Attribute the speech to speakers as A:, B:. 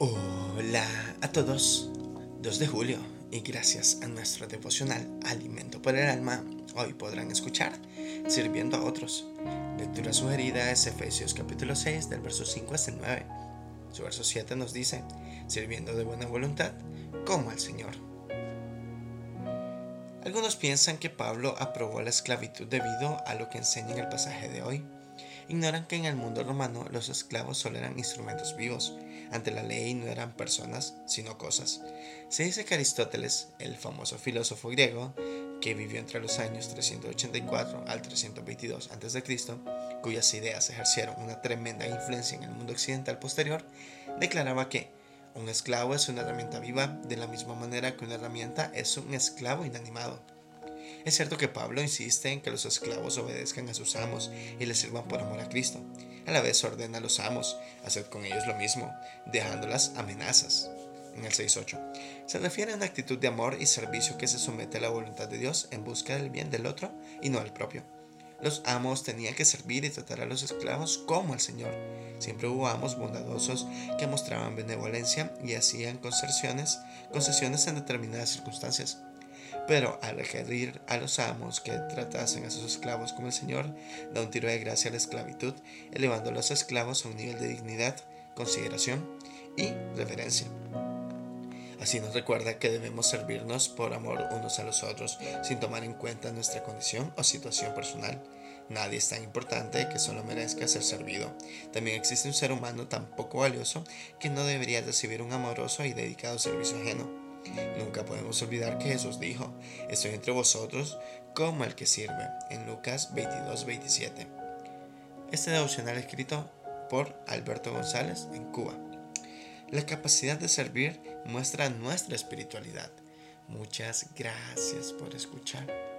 A: Hola a todos, 2 de julio y gracias a nuestro devocional Alimento por el Alma, hoy podrán escuchar Sirviendo a otros. Lectura sugerida es Efesios capítulo 6 del verso 5 hasta el 9. Su verso 7 nos dice, sirviendo de buena voluntad como al Señor. Algunos piensan que Pablo aprobó la esclavitud debido a lo que enseña en el pasaje de hoy ignoran que en el mundo romano los esclavos solo eran instrumentos vivos. Ante la ley no eran personas, sino cosas. Se dice que Aristóteles, el famoso filósofo griego, que vivió entre los años 384 al 322 a.C., cuyas ideas ejercieron una tremenda influencia en el mundo occidental posterior, declaraba que un esclavo es una herramienta viva de la misma manera que una herramienta es un esclavo inanimado. Es cierto que Pablo insiste en que los esclavos obedezcan a sus amos y les sirvan por amor a Cristo. A la vez ordena a los amos hacer con ellos lo mismo, dejándolas amenazas. En el 6.8 se refiere a una actitud de amor y servicio que se somete a la voluntad de Dios en busca del bien del otro y no del propio. Los amos tenían que servir y tratar a los esclavos como al Señor. Siempre hubo amos bondadosos que mostraban benevolencia y hacían concesiones, concesiones en determinadas circunstancias. Pero al requerir a los amos que tratasen a sus esclavos como el Señor, da un tiro de gracia a la esclavitud, elevando a los esclavos a un nivel de dignidad, consideración y reverencia. Así nos recuerda que debemos servirnos por amor unos a los otros, sin tomar en cuenta nuestra condición o situación personal. Nadie es tan importante que solo merezca ser servido. También existe un ser humano tan poco valioso que no debería recibir un amoroso y dedicado servicio ajeno. Nunca podemos olvidar que Jesús dijo, estoy entre vosotros como el que sirve, en Lucas 22, 27. Este devocional escrito por Alberto González en Cuba. La capacidad de servir muestra nuestra espiritualidad. Muchas gracias por escuchar.